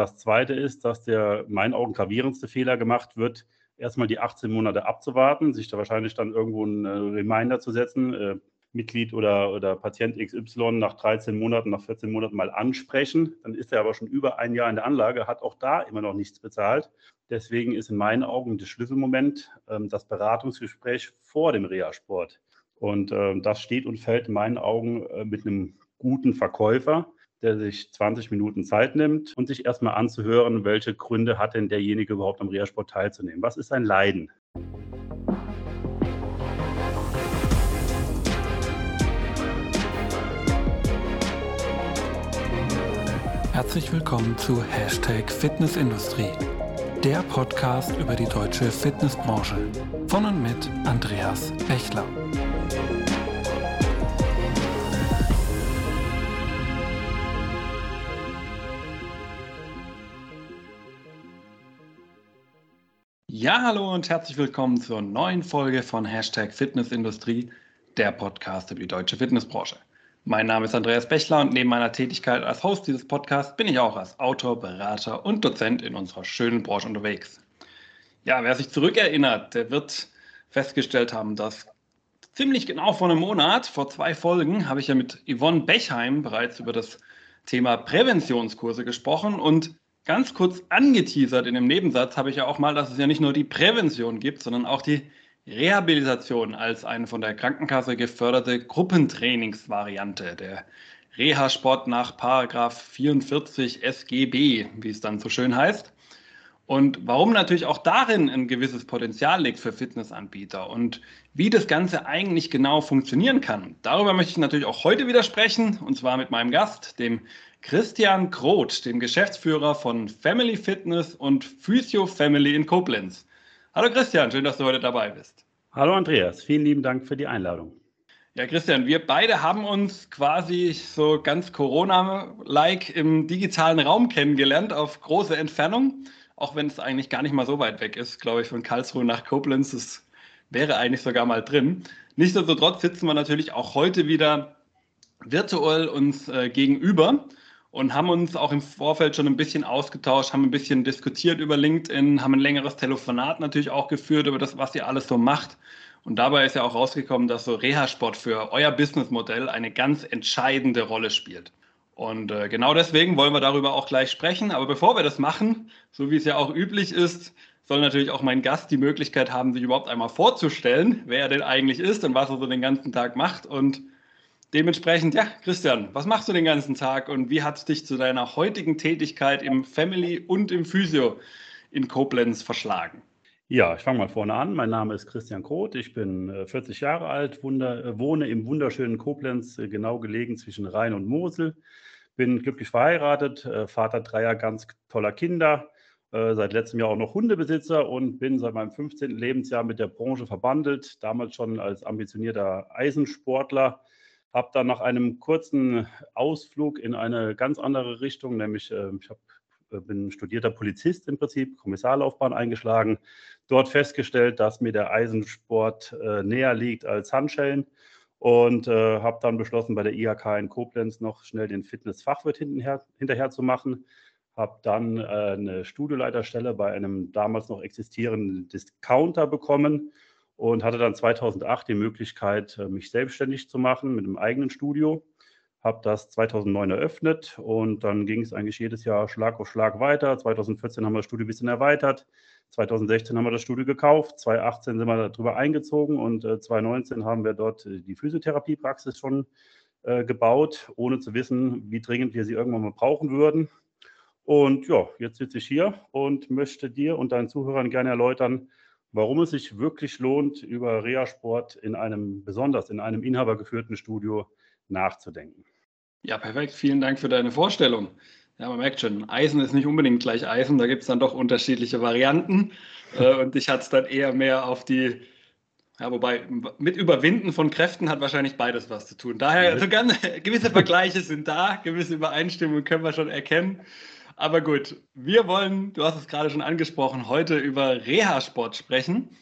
Das zweite ist, dass der in meinen Augen gravierendste Fehler gemacht wird, erstmal die 18 Monate abzuwarten, sich da wahrscheinlich dann irgendwo einen äh, Reminder zu setzen, äh, Mitglied oder, oder Patient XY nach 13 Monaten, nach 14 Monaten mal ansprechen. Dann ist er aber schon über ein Jahr in der Anlage, hat auch da immer noch nichts bezahlt. Deswegen ist in meinen Augen das Schlüsselmoment ähm, das Beratungsgespräch vor dem Reha-Sport. Und äh, das steht und fällt in meinen Augen äh, mit einem guten Verkäufer, der sich 20 Minuten Zeit nimmt und sich erstmal anzuhören, welche Gründe hat denn derjenige überhaupt am Reha-Sport teilzunehmen. Was ist sein Leiden? Herzlich willkommen zu Hashtag Fitnessindustrie, der Podcast über die deutsche Fitnessbranche von und mit Andreas Bechler. Ja, hallo und herzlich willkommen zur neuen Folge von Hashtag Fitnessindustrie, der Podcast über die deutsche Fitnessbranche. Mein Name ist Andreas Bechler und neben meiner Tätigkeit als Host dieses Podcasts bin ich auch als Autor, Berater und Dozent in unserer schönen Branche unterwegs. Ja, wer sich zurückerinnert, der wird festgestellt haben, dass ziemlich genau vor einem Monat, vor zwei Folgen, habe ich ja mit Yvonne Bechheim bereits über das Thema Präventionskurse gesprochen und ganz kurz angeteasert in dem Nebensatz habe ich ja auch mal, dass es ja nicht nur die Prävention gibt, sondern auch die Rehabilitation als eine von der Krankenkasse geförderte Gruppentrainingsvariante. Der Reha-Sport nach 44 SGB, wie es dann so schön heißt. Und warum natürlich auch darin ein gewisses Potenzial liegt für Fitnessanbieter und wie das Ganze eigentlich genau funktionieren kann. Darüber möchte ich natürlich auch heute wieder sprechen und zwar mit meinem Gast, dem Christian Groth, dem Geschäftsführer von Family Fitness und Physio Family in Koblenz. Hallo Christian, schön, dass du heute dabei bist. Hallo Andreas, vielen lieben Dank für die Einladung. Ja, Christian, wir beide haben uns quasi so ganz Corona-like im digitalen Raum kennengelernt, auf große Entfernung, auch wenn es eigentlich gar nicht mal so weit weg ist, glaube ich, von Karlsruhe nach Koblenz. Das wäre eigentlich sogar mal drin. Nichtsdestotrotz sitzen wir natürlich auch heute wieder virtuell uns äh, gegenüber und haben uns auch im Vorfeld schon ein bisschen ausgetauscht, haben ein bisschen diskutiert über LinkedIn, haben ein längeres Telefonat natürlich auch geführt über das, was ihr alles so macht. Und dabei ist ja auch rausgekommen, dass so Reha-Sport für euer Businessmodell eine ganz entscheidende Rolle spielt. Und äh, genau deswegen wollen wir darüber auch gleich sprechen. Aber bevor wir das machen, so wie es ja auch üblich ist, soll natürlich auch mein Gast die Möglichkeit haben, sich überhaupt einmal vorzustellen, wer er denn eigentlich ist und was er so den ganzen Tag macht. Und Dementsprechend, ja, Christian, was machst du den ganzen Tag und wie hat es dich zu deiner heutigen Tätigkeit im Family und im Physio in Koblenz verschlagen? Ja, ich fange mal vorne an. Mein Name ist Christian Kroth. Ich bin 40 äh, Jahre alt, wunder, äh, wohne im wunderschönen Koblenz, äh, genau gelegen zwischen Rhein und Mosel. Bin glücklich verheiratet, Vater dreier ganz toller Kinder, seit letztem Jahr auch noch Hundebesitzer und bin seit meinem 15. Lebensjahr mit der Branche verbandelt. Damals schon als ambitionierter Eisensportler habe dann nach einem kurzen Ausflug in eine ganz andere Richtung, nämlich äh, ich hab, äh, bin studierter Polizist im Prinzip, Kommissarlaufbahn eingeschlagen, dort festgestellt, dass mir der Eisensport äh, näher liegt als Handschellen und äh, habe dann beschlossen, bei der IHK in Koblenz noch schnell den Fitnessfachwirt hinterher, hinterher zu machen. Habe dann äh, eine Studioleiterstelle bei einem damals noch existierenden Discounter bekommen und hatte dann 2008 die Möglichkeit, äh, mich selbstständig zu machen mit einem eigenen Studio. Habe das 2009 eröffnet und dann ging es eigentlich jedes Jahr Schlag auf Schlag weiter. 2014 haben wir das Studio ein bisschen erweitert. 2016 haben wir das Studio gekauft. 2018 sind wir darüber eingezogen und 2019 äh, haben wir dort äh, die Physiotherapiepraxis schon gebaut, ohne zu wissen, wie dringend wir sie irgendwann mal brauchen würden. Und ja, jetzt sitze ich hier und möchte dir und deinen Zuhörern gerne erläutern, warum es sich wirklich lohnt, über Reha-Sport in einem, besonders in einem inhabergeführten Studio nachzudenken. Ja, perfekt. Vielen Dank für deine Vorstellung. Ja, man merkt schon, Eisen ist nicht unbedingt gleich Eisen, da gibt es dann doch unterschiedliche Varianten. Äh, und ich hatte es dann eher mehr auf die, ja, wobei mit Überwinden von Kräften hat wahrscheinlich beides was zu tun. Daher, also ganz, gewisse Vergleiche sind da, gewisse Übereinstimmungen können wir schon erkennen. Aber gut, wir wollen, du hast es gerade schon angesprochen, heute über Reha-Sport sprechen.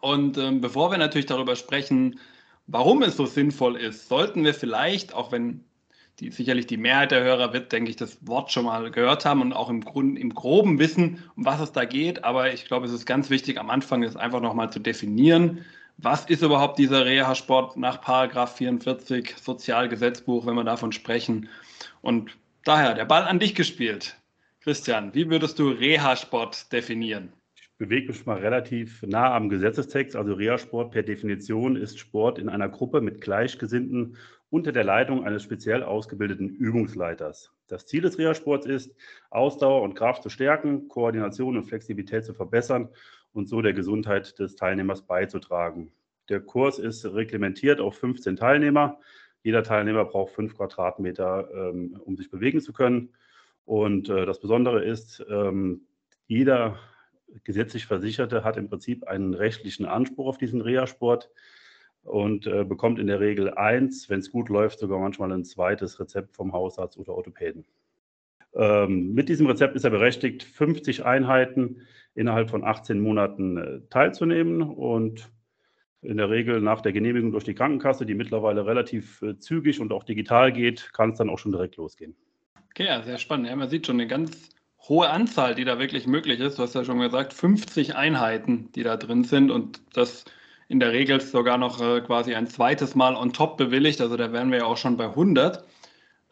Und ähm, bevor wir natürlich darüber sprechen, warum es so sinnvoll ist, sollten wir vielleicht, auch wenn die, sicherlich die Mehrheit der Hörer wird, denke ich, das Wort schon mal gehört haben und auch im, Grund, im groben wissen, um was es da geht. Aber ich glaube, es ist ganz wichtig, am Anfang ist einfach nochmal zu definieren, was ist überhaupt dieser Reha-Sport nach Paragraph 44 Sozialgesetzbuch, wenn wir davon sprechen. Und daher der Ball an dich gespielt. Christian, wie würdest du Reha-Sport definieren? Ich bewege mich mal relativ nah am Gesetzestext. Also Reha-Sport per Definition ist Sport in einer Gruppe mit Gleichgesinnten unter der Leitung eines speziell ausgebildeten Übungsleiters. Das Ziel des Reha-Sports ist, Ausdauer und Kraft zu stärken, Koordination und Flexibilität zu verbessern und so der Gesundheit des Teilnehmers beizutragen. Der Kurs ist reglementiert auf 15 Teilnehmer. Jeder Teilnehmer braucht fünf Quadratmeter, ähm, um sich bewegen zu können. Und äh, das Besondere ist, ähm, jeder gesetzlich Versicherte hat im Prinzip einen rechtlichen Anspruch auf diesen Reha-Sport und äh, bekommt in der Regel eins, wenn es gut läuft, sogar manchmal ein zweites Rezept vom Hausarzt oder Orthopäden. Ähm, mit diesem Rezept ist er berechtigt, 50 Einheiten innerhalb von 18 Monaten äh, teilzunehmen und in der Regel nach der Genehmigung durch die Krankenkasse, die mittlerweile relativ äh, zügig und auch digital geht, kann es dann auch schon direkt losgehen. Okay, ja, sehr spannend. Ja, man sieht schon eine ganz hohe Anzahl, die da wirklich möglich ist. Du hast ja schon gesagt, 50 Einheiten, die da drin sind und das in der Regel sogar noch äh, quasi ein zweites Mal on top bewilligt. Also da wären wir ja auch schon bei 100.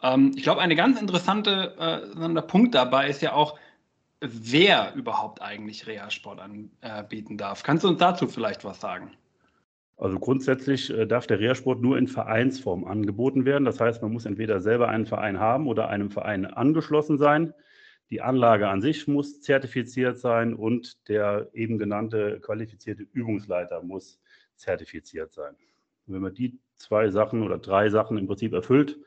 Ähm, ich glaube, eine ganz äh, Punkt dabei ist ja auch, wer überhaupt eigentlich Reha-Sport anbieten darf. Kannst du uns dazu vielleicht was sagen? Also grundsätzlich äh, darf der Reha-Sport nur in Vereinsform angeboten werden. Das heißt, man muss entweder selber einen Verein haben oder einem Verein angeschlossen sein. Die Anlage an sich muss zertifiziert sein und der eben genannte qualifizierte Übungsleiter muss zertifiziert sein. Und wenn man die zwei Sachen oder drei Sachen im Prinzip erfüllt,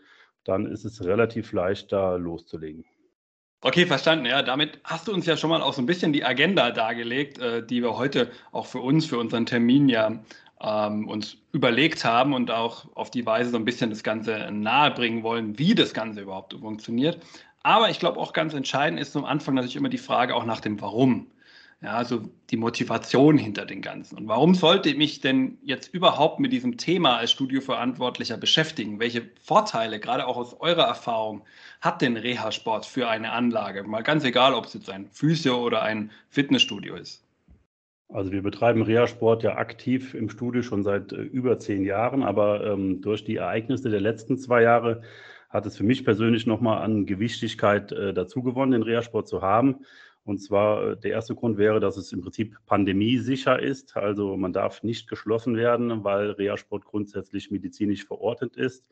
dann ist es relativ leicht, da loszulegen. Okay, verstanden. Ja, damit hast du uns ja schon mal auch so ein bisschen die Agenda dargelegt, äh, die wir heute auch für uns, für unseren Termin ja ähm, uns überlegt haben und auch auf die Weise so ein bisschen das Ganze nahebringen wollen, wie das Ganze überhaupt funktioniert. Aber ich glaube auch ganz entscheidend ist am Anfang natürlich immer die Frage auch nach dem Warum. Ja, also die Motivation hinter dem Ganzen. Und warum sollte ich mich denn jetzt überhaupt mit diesem Thema als Studioverantwortlicher beschäftigen? Welche Vorteile, gerade auch aus eurer Erfahrung, hat denn Reha-Sport für eine Anlage? Mal ganz egal, ob es jetzt ein Physio- oder ein Fitnessstudio ist. Also wir betreiben Reha-Sport ja aktiv im Studio schon seit äh, über zehn Jahren, aber ähm, durch die Ereignisse der letzten zwei Jahre hat es für mich persönlich nochmal an Gewichtigkeit äh, dazu gewonnen, den Reha-Sport zu haben. Und zwar äh, der erste Grund wäre, dass es im Prinzip pandemiesicher ist. Also man darf nicht geschlossen werden, weil Reha-Sport grundsätzlich medizinisch verortet ist.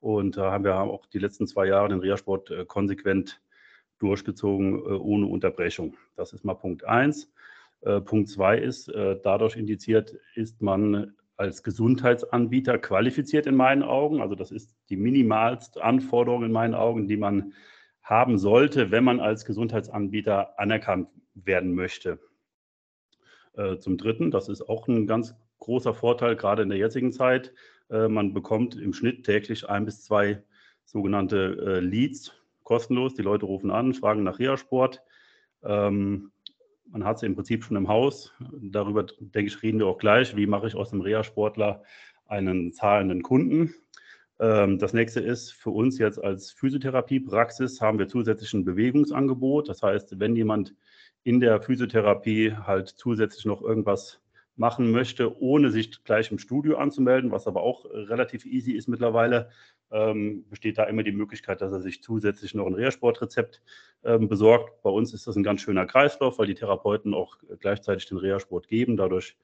Und da haben wir auch die letzten zwei Jahre den Reha-Sport äh, konsequent durchgezogen, ohne Unterbrechung. Das ist mal Punkt eins. Punkt zwei ist, dadurch indiziert ist man als Gesundheitsanbieter qualifiziert in meinen Augen. Also das ist die minimalste Anforderung in meinen Augen, die man haben sollte, wenn man als Gesundheitsanbieter anerkannt werden möchte. Äh, zum Dritten, das ist auch ein ganz großer Vorteil, gerade in der jetzigen Zeit. Äh, man bekommt im Schnitt täglich ein bis zwei sogenannte äh, Leads kostenlos. Die Leute rufen an, fragen nach Reha-Sport. Ähm, man hat sie im Prinzip schon im Haus. Darüber, denke ich, reden wir auch gleich. Wie mache ich aus dem Reha-Sportler einen zahlenden Kunden? Ähm, das nächste ist für uns jetzt als Physiotherapiepraxis haben wir zusätzlich ein Bewegungsangebot. Das heißt, wenn jemand in der Physiotherapie halt zusätzlich noch irgendwas machen möchte, ohne sich gleich im Studio anzumelden, was aber auch relativ easy ist mittlerweile, ähm, besteht da immer die Möglichkeit, dass er sich zusätzlich noch ein Reha-Sportrezept ähm, besorgt. Bei uns ist das ein ganz schöner Kreislauf, weil die Therapeuten auch gleichzeitig den Reha-Sport geben. Dadurch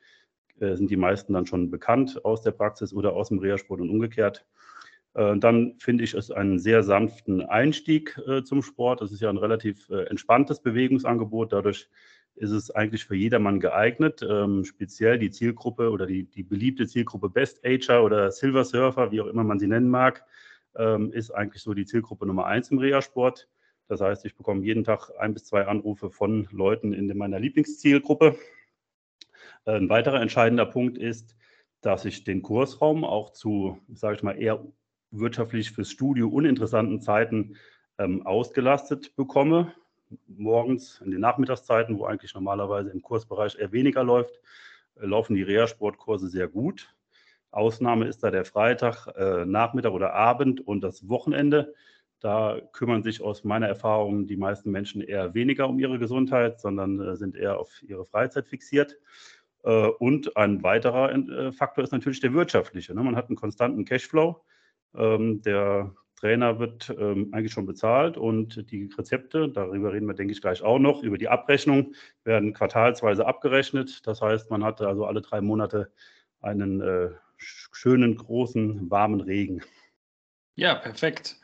äh, sind die meisten dann schon bekannt aus der Praxis oder aus dem Reha-Sport und umgekehrt. Äh, dann finde ich es einen sehr sanften Einstieg äh, zum Sport. Das ist ja ein relativ äh, entspanntes Bewegungsangebot. Dadurch ist es eigentlich für jedermann geeignet. Ähm, speziell die Zielgruppe oder die, die beliebte Zielgruppe Best Ager oder Silver Surfer, wie auch immer man sie nennen mag, ähm, ist eigentlich so die Zielgruppe Nummer eins im Reha-Sport. Das heißt, ich bekomme jeden Tag ein bis zwei Anrufe von Leuten in meiner Lieblingszielgruppe. Ein weiterer entscheidender Punkt ist, dass ich den Kursraum auch zu, sage ich mal, eher wirtschaftlich fürs Studio uninteressanten Zeiten ähm, ausgelastet bekomme. Morgens in den Nachmittagszeiten, wo eigentlich normalerweise im Kursbereich eher weniger läuft, äh, laufen die Reha-Sportkurse sehr gut. Ausnahme ist da der Freitag, äh, Nachmittag oder Abend und das Wochenende. Da kümmern sich aus meiner Erfahrung die meisten Menschen eher weniger um ihre Gesundheit, sondern äh, sind eher auf ihre Freizeit fixiert. Äh, und ein weiterer äh, Faktor ist natürlich der wirtschaftliche. Ne? Man hat einen konstanten Cashflow. Ähm, der Trainer wird ähm, eigentlich schon bezahlt und die Rezepte, darüber reden wir, denke ich, gleich auch noch, über die Abrechnung werden quartalsweise abgerechnet. Das heißt, man hat also alle drei Monate einen äh, schönen, großen, warmen Regen. Ja, perfekt.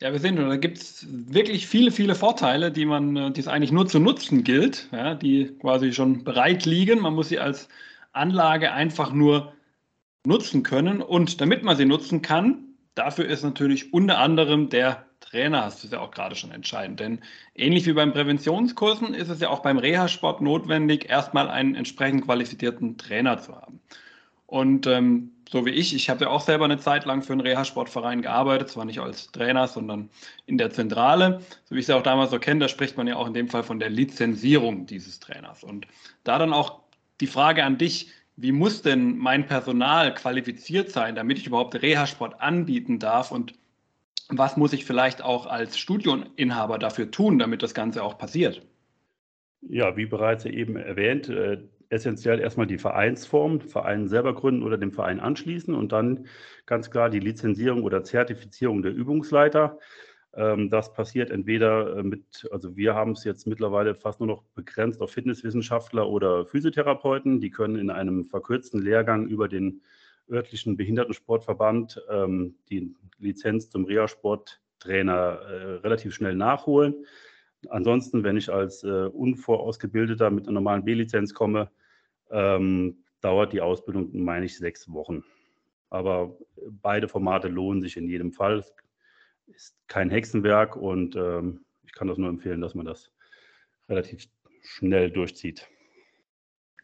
Ja, wir sehen, da gibt es wirklich viele, viele Vorteile, die man, äh, die es eigentlich nur zu nutzen gilt, ja, die quasi schon bereit liegen. Man muss sie als Anlage einfach nur nutzen können. Und damit man sie nutzen kann, dafür ist natürlich unter anderem der Trainer, hast du es ja auch gerade schon entscheidend. Denn ähnlich wie beim Präventionskursen ist es ja auch beim Reha-Sport notwendig, erstmal einen entsprechend qualifizierten Trainer zu haben. Und ähm, so wie ich, ich habe ja auch selber eine Zeit lang für einen Reha-Sportverein gearbeitet, zwar nicht als Trainer, sondern in der Zentrale. So wie ich es ja auch damals so kenne, da spricht man ja auch in dem Fall von der Lizenzierung dieses Trainers. Und da dann auch die Frage an dich, wie muss denn mein Personal qualifiziert sein, damit ich überhaupt Reha-Sport anbieten darf und was muss ich vielleicht auch als Studioinhaber dafür tun, damit das Ganze auch passiert? Ja, wie bereits eben erwähnt, äh, essentiell erstmal die Vereinsform, Verein selber gründen oder dem Verein anschließen und dann ganz klar die Lizenzierung oder Zertifizierung der Übungsleiter. Ähm, das passiert entweder äh, mit, also wir haben es jetzt mittlerweile fast nur noch begrenzt auf Fitnesswissenschaftler oder Physiotherapeuten. Die können in einem verkürzten Lehrgang über den örtlichen Behindertensportverband ähm, die Lizenz zum Reha-Sporttrainer äh, relativ schnell nachholen. Ansonsten, wenn ich als äh, Unvorausgebildeter mit einer normalen B-Lizenz komme, ähm, dauert die Ausbildung, meine ich, sechs Wochen. Aber beide Formate lohnen sich in jedem Fall. Es ist kein Hexenwerk und ähm, ich kann das nur empfehlen, dass man das relativ schnell durchzieht.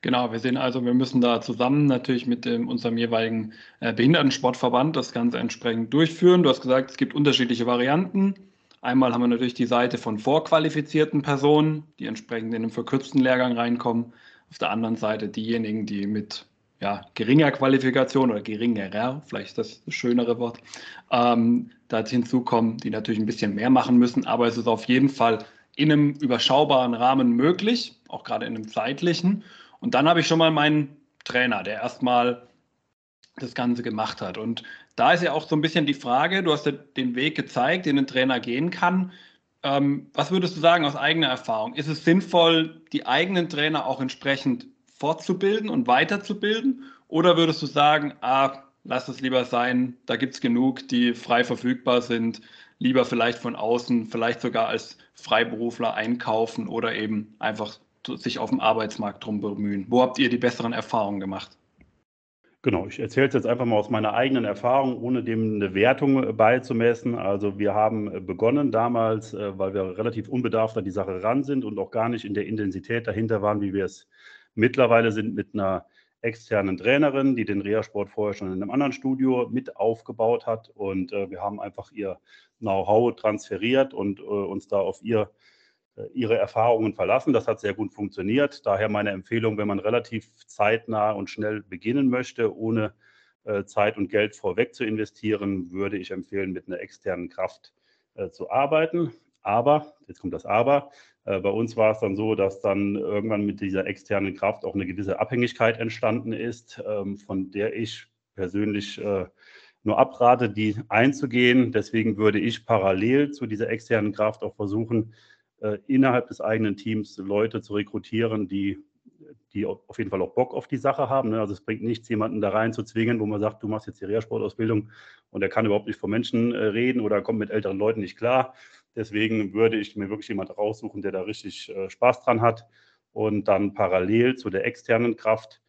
Genau, wir sehen also, wir müssen da zusammen natürlich mit dem, unserem jeweiligen äh, Behindertensportverband das Ganze entsprechend durchführen. Du hast gesagt, es gibt unterschiedliche Varianten. Einmal haben wir natürlich die Seite von vorqualifizierten Personen, die entsprechend in einen verkürzten Lehrgang reinkommen. Auf der anderen Seite diejenigen, die mit ja, geringer Qualifikation oder geringerer, vielleicht das schönere Wort, ähm, da hinzukommen, die natürlich ein bisschen mehr machen müssen. Aber es ist auf jeden Fall in einem überschaubaren Rahmen möglich, auch gerade in einem zeitlichen. Und dann habe ich schon mal meinen Trainer, der erstmal das Ganze gemacht hat. Und da ist ja auch so ein bisschen die Frage, du hast ja den Weg gezeigt, den ein Trainer gehen kann. Ähm, was würdest du sagen aus eigener Erfahrung? Ist es sinnvoll, die eigenen Trainer auch entsprechend fortzubilden und weiterzubilden? Oder würdest du sagen, ah, lass es lieber sein, da gibt es genug, die frei verfügbar sind, lieber vielleicht von außen, vielleicht sogar als Freiberufler einkaufen oder eben einfach sich auf dem Arbeitsmarkt drum bemühen? Wo habt ihr die besseren Erfahrungen gemacht? Genau, ich erzähle es jetzt einfach mal aus meiner eigenen Erfahrung, ohne dem eine Wertung beizumessen. Also wir haben äh, begonnen damals, äh, weil wir relativ unbedarft an die Sache ran sind und auch gar nicht in der Intensität dahinter waren, wie wir es mittlerweile sind mit einer externen Trainerin, die den Reha-Sport vorher schon in einem anderen Studio mit aufgebaut hat. Und wir haben einfach ihr Know-how transferiert und uns da auf ihr äh, ihre Erfahrungen verlassen. Das hat sehr gut funktioniert. Daher meine Empfehlung, wenn man relativ zeitnah und schnell beginnen möchte, ohne äh, Zeit und Geld vorweg zu investieren, würde ich empfehlen, mit einer externen Kraft äh, zu arbeiten. Aber, jetzt kommt das Aber, bei uns war es dann so, dass dann irgendwann mit dieser externen Kraft auch eine gewisse Abhängigkeit entstanden ist, ähm, von der ich persönlich nur abrate, die einzugehen. Deswegen würde ich parallel zu dieser externen Kraft auch versuchen, äh, innerhalb des eigenen Teams Leute zu rekrutieren, die, die auf jeden Fall auch Bock auf die Sache haben. Ne? Also es bringt nichts, jemanden da rein zu zwingen, wo man sagt, du machst jetzt die Reha-Sportausbildung und er kann überhaupt nicht von Menschen äh, reden oder kommt mit älteren Leuten nicht klar. Deswegen würde ich mir wirklich jemanden raussuchen, der da richtig äh, Spaß dran hat und dann parallel zu der externen Kraft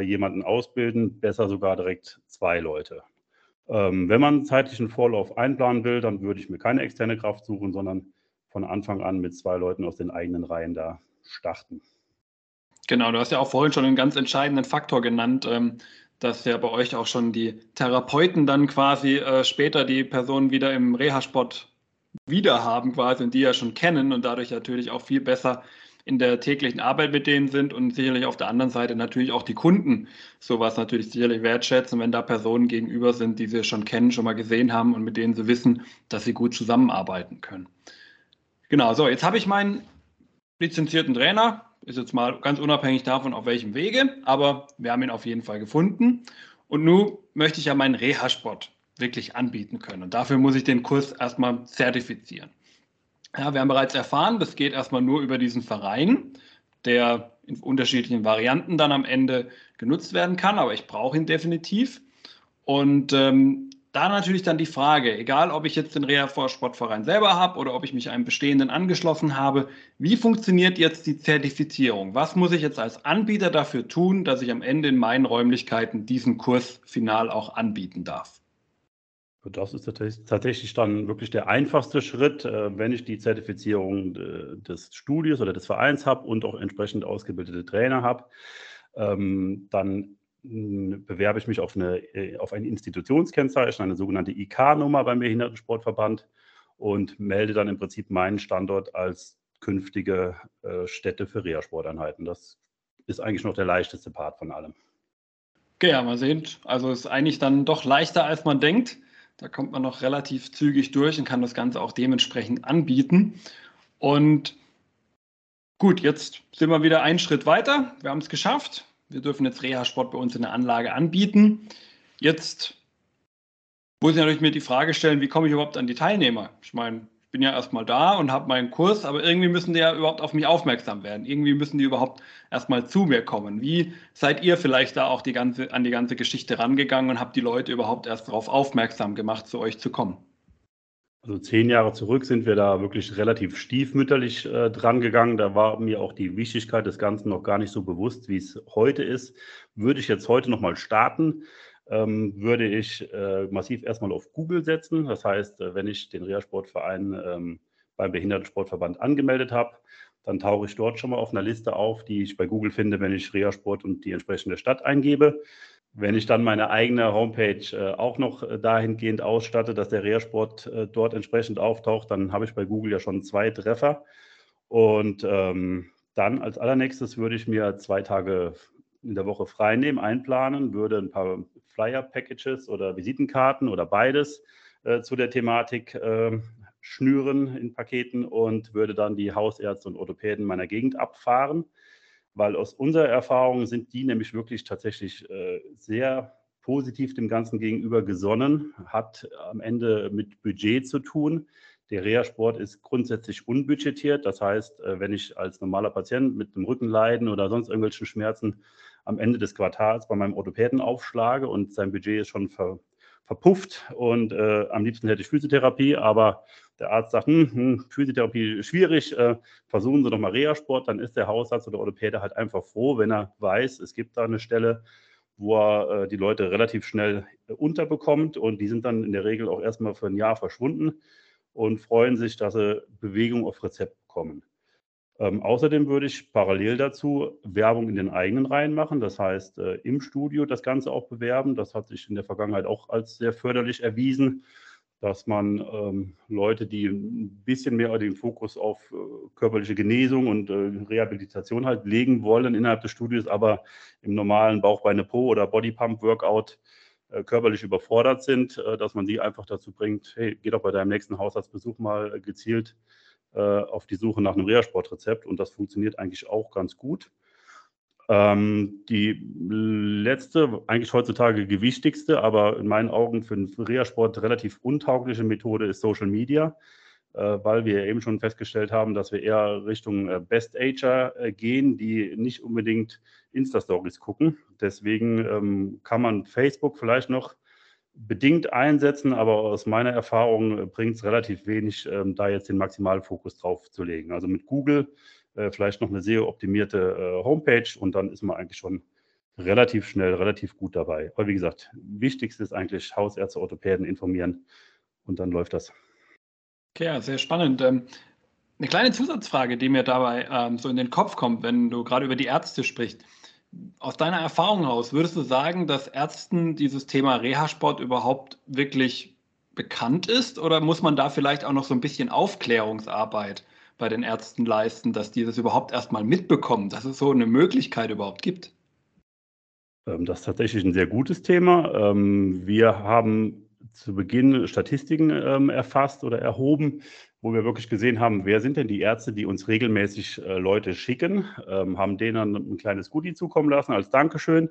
jemanden ausbilden, besser sogar direkt zwei Leute. Ähm, wenn man zeitlichen Vorlauf einplanen will, dann würde ich mir keine externe Kraft suchen, sondern von Anfang an mit zwei Leuten aus den eigenen Reihen da starten. Genau, du hast ja auch vorhin schon einen ganz entscheidenden Faktor genannt, ähm, dass ja bei euch auch schon die Therapeuten dann quasi äh, später die Personen wieder im Reha-Sport wiederhaben quasi und die ja schon kennen und dadurch natürlich auch viel besser in der täglichen Arbeit mit denen sind und sicherlich auf der anderen Seite natürlich auch die Kunden sowas natürlich sicherlich wertschätzen, wenn da Personen gegenüber sind, die sie schon kennen, schon mal gesehen haben und mit denen sie wissen, dass sie gut zusammenarbeiten können. Genau, so, jetzt habe ich meinen lizenzierten Trainer, ist jetzt mal ganz unabhängig davon, auf welchem Wege, aber wir haben ihn auf jeden Fall gefunden. Und nun möchte ich ja meinen Reha-Sport wirklich anbieten können. Und dafür muss ich den Kurs erstmal zertifizieren. Ja, wir haben bereits erfahren, das geht erstmal nur über diesen Verein, der in unterschiedlichen Varianten dann am Ende genutzt werden kann, aber ich brauche ihn definitiv. Und ähm, da natürlich dann die Frage, egal ob ich jetzt den Reha Sportverein selber habe oder ob ich mich einem bestehenden angeschlossen habe, wie funktioniert jetzt die Zertifizierung? Was muss ich jetzt als Anbieter dafür tun, dass ich am Ende in meinen Räumlichkeiten diesen Kurs final auch anbieten darf? Das ist tatsächlich dann wirklich der einfachste Schritt, äh, wenn ich die Zertifizierung äh, des Studios oder des Vereins habe und auch entsprechend ausgebildete Trainer habe. Ähm, dann hm, bewerbe ich mich auf, eine, äh, auf ein Institutionskennzeichen, eine sogenannte IK-Nummer beim Behindertensportverband und melde dann im Prinzip meinen Standort als künftige Stätte für Reha-Sporteinheiten. Das ist eigentlich noch der leichteste Part von allem. Okay, ja, mal sehen. Also ist eigentlich dann doch leichter, als man denkt. Da kommt man noch relativ zügig durch und kann das Ganze auch dementsprechend anbieten. Und gut, jetzt sind wir wieder einen Schritt weiter. Wir haben es geschafft. Wir dürfen jetzt Reha-Sport bei uns in der Anlage anbieten. Jetzt muss ich natürlich mir die Frage stellen, wie komme ich überhaupt an die Teilnehmer? Ich meine, bin ja erstmal da und habe meinen Kurs, aber irgendwie müssen die ja überhaupt auf mich aufmerksam werden. Irgendwie müssen die überhaupt erstmal zu mir kommen. Wie seid ihr vielleicht da auch die ganze, an die ganze Geschichte rangegangen und habt die Leute überhaupt erst darauf aufmerksam gemacht, zu euch zu kommen? Also zehn Jahre zurück sind wir da wirklich relativ stiefmütterlich äh, dran gegangen. Da war mir auch die Wichtigkeit des Ganzen noch gar nicht so bewusst, wie es heute ist. Würde ich jetzt heute nochmal starten, würde ich äh, massiv erstmal auf Google setzen. Das heißt, äh, wenn ich den Reha-Sportverein ähm, beim Behindertensportverband angemeldet habe, dann tauche ich dort schon mal auf einer Liste auf, die ich bei Google finde, wenn ich Reha-Sport und die entsprechende Stadt eingebe. Wenn ich dann meine eigene Homepage äh, auch noch dahingehend ausstatte, dass der Reha-Sport dort entsprechend auftaucht, dann habe ich bei Google ja schon zwei Treffer. Und ähm, dann als allernächstes würde ich mir zwei Tage in der Woche frei nehmen, einplanen, würde ein paar Flyer-Packages oder Visitenkarten oder beides äh, zu der Thematik äh, schnüren in Paketen und würde dann die Hausärzte und Orthopäden meiner Gegend abfahren, weil aus unserer Erfahrung sind die nämlich wirklich tatsächlich äh, sehr positiv dem Ganzen gegenüber gesonnen, hat am Ende mit Budget zu tun. Der Reha-Sport ist grundsätzlich unbudgetiert. Das heißt, äh, wenn ich als normaler Patient mit einem Rückenleiden oder sonst irgendwelchen Schmerzen am Ende des Quartals bei meinem Orthopäden aufschlage und sein Budget ist schon ver, verpufft und äh, am liebsten hätte ich Physiotherapie, aber der Arzt sagt, hm, hm, Physiotherapie schwierig, äh, versuchen Sie doch mal Reha-Sport, dann ist der Hausarzt oder Orthopäde halt einfach froh, wenn er weiß, es gibt da eine Stelle, wo er äh, die Leute relativ schnell äh, unterbekommt und die sind dann in der Regel auch erstmal für ein Jahr verschwunden und freuen sich, dass sie Bewegung auf Rezept bekommen. Ähm, außerdem würde ich parallel dazu Werbung in den eigenen Reihen machen, das heißt äh, im Studio das Ganze auch bewerben. Das hat sich in der Vergangenheit auch als sehr förderlich erwiesen, dass man ähm, Leute, die ein bisschen mehr den Fokus auf äh, körperliche Genesung und äh, Rehabilitation halt legen wollen innerhalb des Studios, aber im normalen Bauchbeine Po oder Bodypump Workout äh, körperlich überfordert sind, äh, dass man die einfach dazu bringt, hey, geh doch bei deinem nächsten Hausarztbesuch mal gezielt äh, auf die Suche nach einem Reha-Sportrezept und das funktioniert eigentlich auch ganz gut. Ähm, die letzte, eigentlich heutzutage gewichtigste, aber in meinen Augen für den Reha-Sport relativ untaugliche Methode ist Social Media, äh, weil wir eben schon festgestellt haben, dass wir eher Richtung äh, Best-Ager äh, gehen, die nicht unbedingt Insta-Stories gucken. Deswegen ähm, kann man Facebook vielleicht noch bedingt einsetzen, aber aus meiner Erfahrung äh, bringt es relativ wenig, ähm, da jetzt den Maximalfokus drauf zu legen. Also mit Google äh, vielleicht noch eine SEO-optimierte äh, Homepage und dann ist man eigentlich schon relativ schnell, relativ gut dabei. Aber wie gesagt, wichtigste ist eigentlich Hausärzte, Orthopäden informieren und dann läuft das. Okay, ja, sehr spannend. Ähm, eine kleine Zusatzfrage, die mir dabei ähm, so in den Kopf kommt, wenn du gerade über die Ärzte sprichst. Aus deiner Erfahrung heraus, würdest du sagen, dass Ärzten dieses Thema Reha-Sport überhaupt wirklich bekannt ist oder muss man da vielleicht auch noch so ein bisschen Aufklärungsarbeit bei den Ärzten leisten, dass die das überhaupt erstmal mitbekommen, dass es so eine Möglichkeit überhaupt gibt? Ähm, das ist tatsächlich ein sehr gutes Thema. Ähm, wir haben zu Beginn Statistiken ähm, erfasst oder erhoben, wo wir wirklich gesehen haben, wer sind denn die Ärzte, die uns regelmäßig äh, Leute schicken, haben denen ein kleines Goodie zukommen lassen als Dankeschön.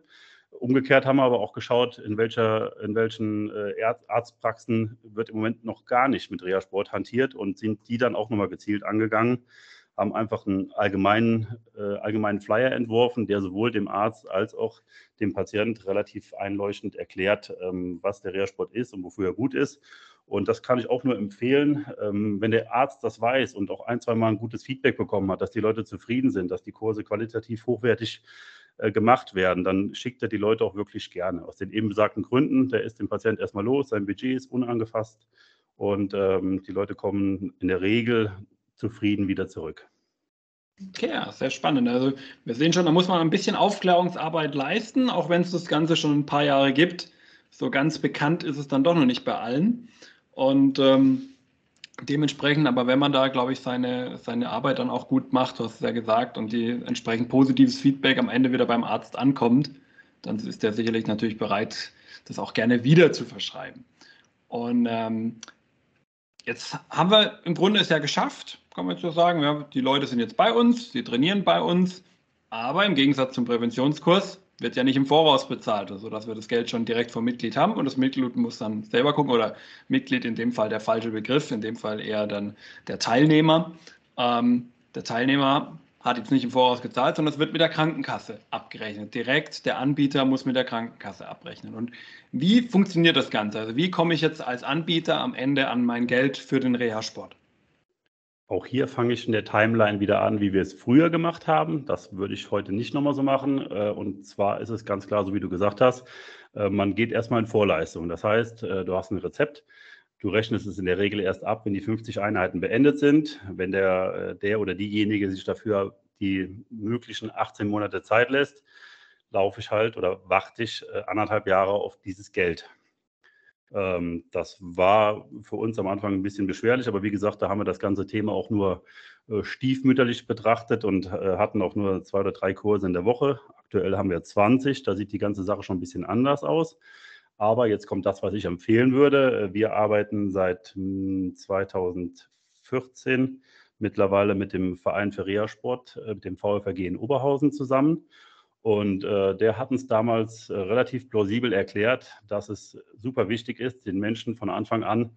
Umgekehrt haben wir aber auch geschaut, in, welcher, in welchen äh, Arztpraxen wird im Moment noch gar nicht mit Reha-Sport hantiert und sind die dann auch nochmal gezielt angegangen haben einfach einen allgemeinen, äh, allgemeinen Flyer entworfen, der sowohl dem Arzt als auch dem Patient relativ einleuchtend erklärt, ähm, was der Reha-Sport ist und wofür er gut ist. Und das kann ich auch nur empfehlen, ähm, wenn der Arzt das weiß und auch ein, zwei Mal ein gutes Feedback bekommen hat, dass die Leute zufrieden sind, dass die Kurse qualitativ hochwertig äh, gemacht werden, dann schickt er die Leute auch wirklich gerne. Aus den eben besagten Gründen, der ist dem Patient erstmal los, sein Budget ist unangefasst und ähm, die Leute kommen in der Regel zufrieden wieder zurück. Okay, ja, sehr spannend. Also wir sehen schon, da muss man ein bisschen Aufklärungsarbeit leisten, auch wenn es das Ganze schon ein paar Jahre gibt. So ganz bekannt ist es dann doch noch nicht bei allen. Und ähm, dementsprechend, aber wenn man da, glaube ich, seine, seine Arbeit dann auch gut macht, du hast es ja gesagt, und die entsprechend positives Feedback am Ende wieder beim Arzt ankommt, dann ist der sicherlich natürlich bereit, das auch gerne wieder zu verschreiben. Und ähm, jetzt haben wir im Grunde es ja geschafft, kann man jetzt so sagen. Ja, die Leute sind jetzt bei uns, sie trainieren bei uns, aber im Gegensatz zum Präventionskurs wird ja nicht im Voraus bezahlt, also dass wir das Geld schon direkt vom Mitglied haben und das Mitglied muss dann selber gucken oder Mitglied in dem Fall der falsche Begriff, in dem Fall eher dann der Teilnehmer. Ähm, der Teilnehmer hat jetzt nicht im Voraus gezahlt, sondern es wird mit der Krankenkasse abgerechnet. Direkt der Anbieter muss mit der Krankenkasse abrechnen. Und wie funktioniert das Ganze? Also wie komme ich jetzt als Anbieter am Ende an mein Geld für den Reha-Sport? Auch hier fange ich in der Timeline wieder an, wie wir es früher gemacht haben. Das würde ich heute nicht nochmal so machen. Äh, und zwar ist es ganz klar, so wie du gesagt hast, äh, man geht erstmal in Vorleistung. Das heißt, äh, du hast ein Rezept, Du rechnest es in der Regel erst ab, wenn die 50 Einheiten beendet sind. Wenn der, der oder diejenige sich dafür die möglichen 18 Monate Zeit lässt, laufe ich halt oder warte ich anderthalb Jahre auf dieses Geld. Ähm, das war für uns am Anfang ein bisschen beschwerlich, aber wie gesagt, da haben wir das ganze Thema auch nur äh, stiefmütterlich betrachtet und hatten auch nur zwei oder drei Kurse in der Woche. Aktuell haben wir 20, da sieht die ganze Sache schon ein bisschen anders aus. Aber jetzt kommt das, was ich empfehlen würde. Wir arbeiten seit 2014 hm, mittlerweile mit dem Verein für Reha-Sport, äh, mit dem VfRG in Oberhausen zusammen. Und äh, der hat uns damals äh, relativ plausibel erklärt, dass es super wichtig ist, den Menschen von Anfang an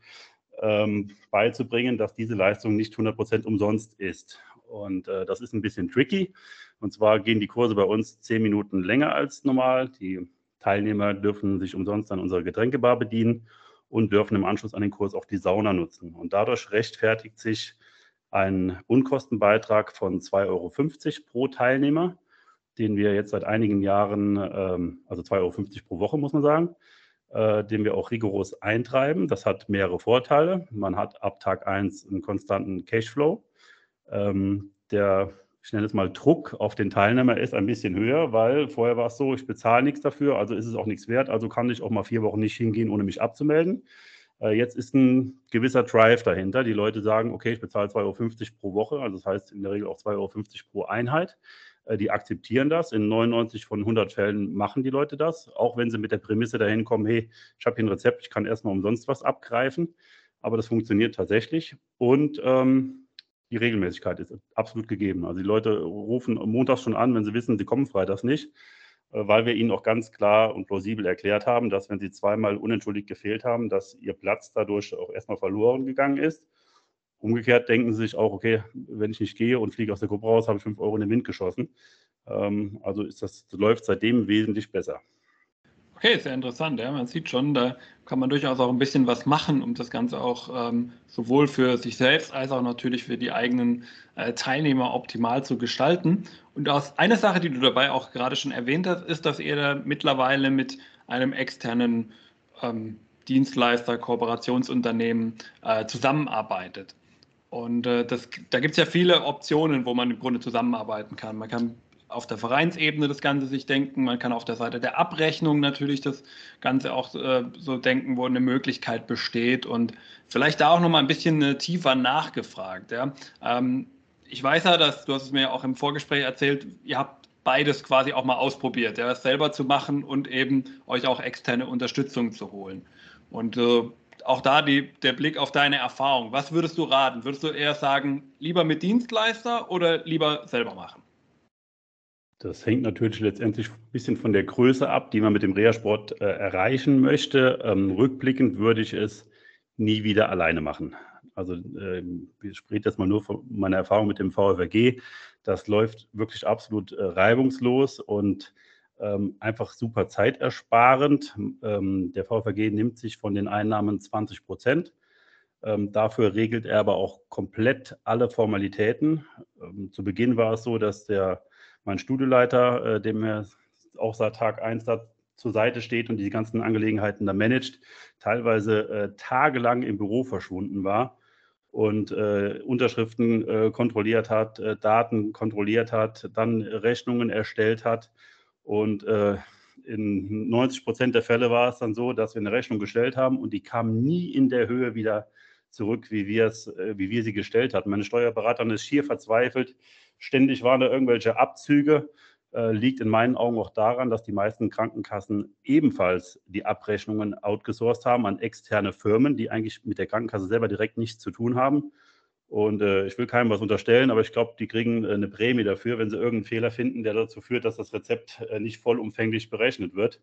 ähm, beizubringen, dass diese Leistung nicht 100 Prozent umsonst ist. Und äh, das ist ein bisschen tricky. Und zwar gehen die Kurse bei uns zehn Minuten länger als normal. Die Teilnehmer dürfen sich umsonst an unserer Getränkebar bedienen und dürfen im Anschluss an den Kurs auch die Sauna nutzen. Und dadurch rechtfertigt sich ein Unkostenbeitrag von 2,50 Euro pro Teilnehmer, den wir jetzt seit einigen Jahren, ähm, also 2,50 Euro pro Woche, muss man sagen, äh, den wir auch rigoros eintreiben. Das hat mehrere Vorteile. Man hat ab Tag 1 einen konstanten Cashflow. Ähm, der ich nenne es mal Druck auf den Teilnehmer ist ein bisschen höher, weil vorher war es so, ich bezahle nichts dafür, also ist es auch nichts wert, also kann ich auch mal vier Wochen nicht hingehen, ohne mich abzumelden. Äh, jetzt ist ein gewisser Drive dahinter. Die Leute sagen, okay, ich bezahle 2,50 Euro pro Woche, also das heißt in der Regel auch 2,50 Euro pro Einheit. Äh, die akzeptieren das. In 99 von 100 Fällen machen die Leute das, auch wenn sie mit der Prämisse dahin kommen, hey, ich habe hier ein Rezept, ich kann erstmal umsonst was abgreifen. Aber das funktioniert tatsächlich. Und ähm, die Regelmäßigkeit ist absolut gegeben. Also die Leute rufen montags schon an, wenn sie wissen, sie kommen freitags nicht, äh, weil wir ihnen auch ganz klar und plausibel erklärt haben, dass wenn sie zweimal unentschuldigt gefehlt haben, dass ihr Platz dadurch auch erstmal verloren gegangen ist. Umgekehrt denken sie sich auch, okay, wenn ich nicht gehe und fliege aus der Gruppe raus, habe ich fünf Euro in den Wind geschossen. Ähm, also ist das, läuft seitdem wesentlich besser. Okay, sehr interessant. Ja. Man sieht schon, da kann man durchaus auch ein bisschen was machen, um das Ganze auch ähm, sowohl für sich selbst als auch natürlich für die eigenen äh, Teilnehmer optimal zu gestalten. Und aus einer Sache, die du dabei auch gerade schon erwähnt hast, ist, dass ihr da mittlerweile mit einem externen ähm, Dienstleister, Kooperationsunternehmen äh, zusammenarbeitet. Und äh, das, da gibt es ja viele Optionen, wo man im Grunde zusammenarbeiten kann. Man kann auf der Vereinsebene das Ganze sich denken. Man kann auf der Seite der Abrechnung natürlich das Ganze auch äh, so denken, wo eine Möglichkeit besteht und vielleicht da auch noch mal ein bisschen äh, tiefer nachgefragt. Ja. Ähm, ich weiß ja, dass du hast es mir auch im Vorgespräch erzählt, ihr habt beides quasi auch mal ausprobiert, ja, das selber zu machen und eben euch auch externe Unterstützung zu holen. Und äh, auch da die, der Blick auf deine Erfahrung. Was würdest du raten? Würdest du eher sagen, lieber mit Dienstleister oder lieber selber machen? Das hängt natürlich letztendlich ein bisschen von der Größe ab, die man mit dem Reha-Sport äh, erreichen möchte. Ähm, rückblickend würde ich es nie wieder alleine machen. Also äh, ich spreche jetzt mal nur von meiner Erfahrung mit dem VfRG. Das läuft wirklich absolut äh, reibungslos und ähm, einfach super zeitersparend. Ähm, der VVG nimmt sich von den Einnahmen 20 Prozent. Ähm, dafür regelt er aber auch komplett alle Formalitäten. Ähm, zu Beginn war es so, dass der, mein Studioleiter, äh, dem er auch seit Tag 1 da zur Seite steht und die ganzen Angelegenheiten da managt, teilweise äh, tagelang im Büro verschwunden war und äh, Unterschriften äh, kontrolliert hat, äh, Daten kontrolliert hat, dann Rechnungen erstellt hat und äh, in 90 Prozent der Fälle war es dann so, dass wir eine Rechnung gestellt haben und die kam nie in der Höhe wieder zurück, wie wir, es, äh, wie wir sie gestellt hatten. Meine Steuerberaterin ist schier verzweifelt. Ständig waren da irgendwelche Abzüge. Äh, liegt in meinen Augen auch daran, dass die meisten Krankenkassen ebenfalls die Abrechnungen outgesourced haben an externe Firmen, die eigentlich mit der Krankenkasse selber direkt nichts zu tun haben. Und äh, ich will keinem was unterstellen, aber ich glaube, die kriegen äh, eine Prämie dafür, wenn sie irgendeinen Fehler finden, der dazu führt, dass das Rezept äh, nicht vollumfänglich berechnet wird.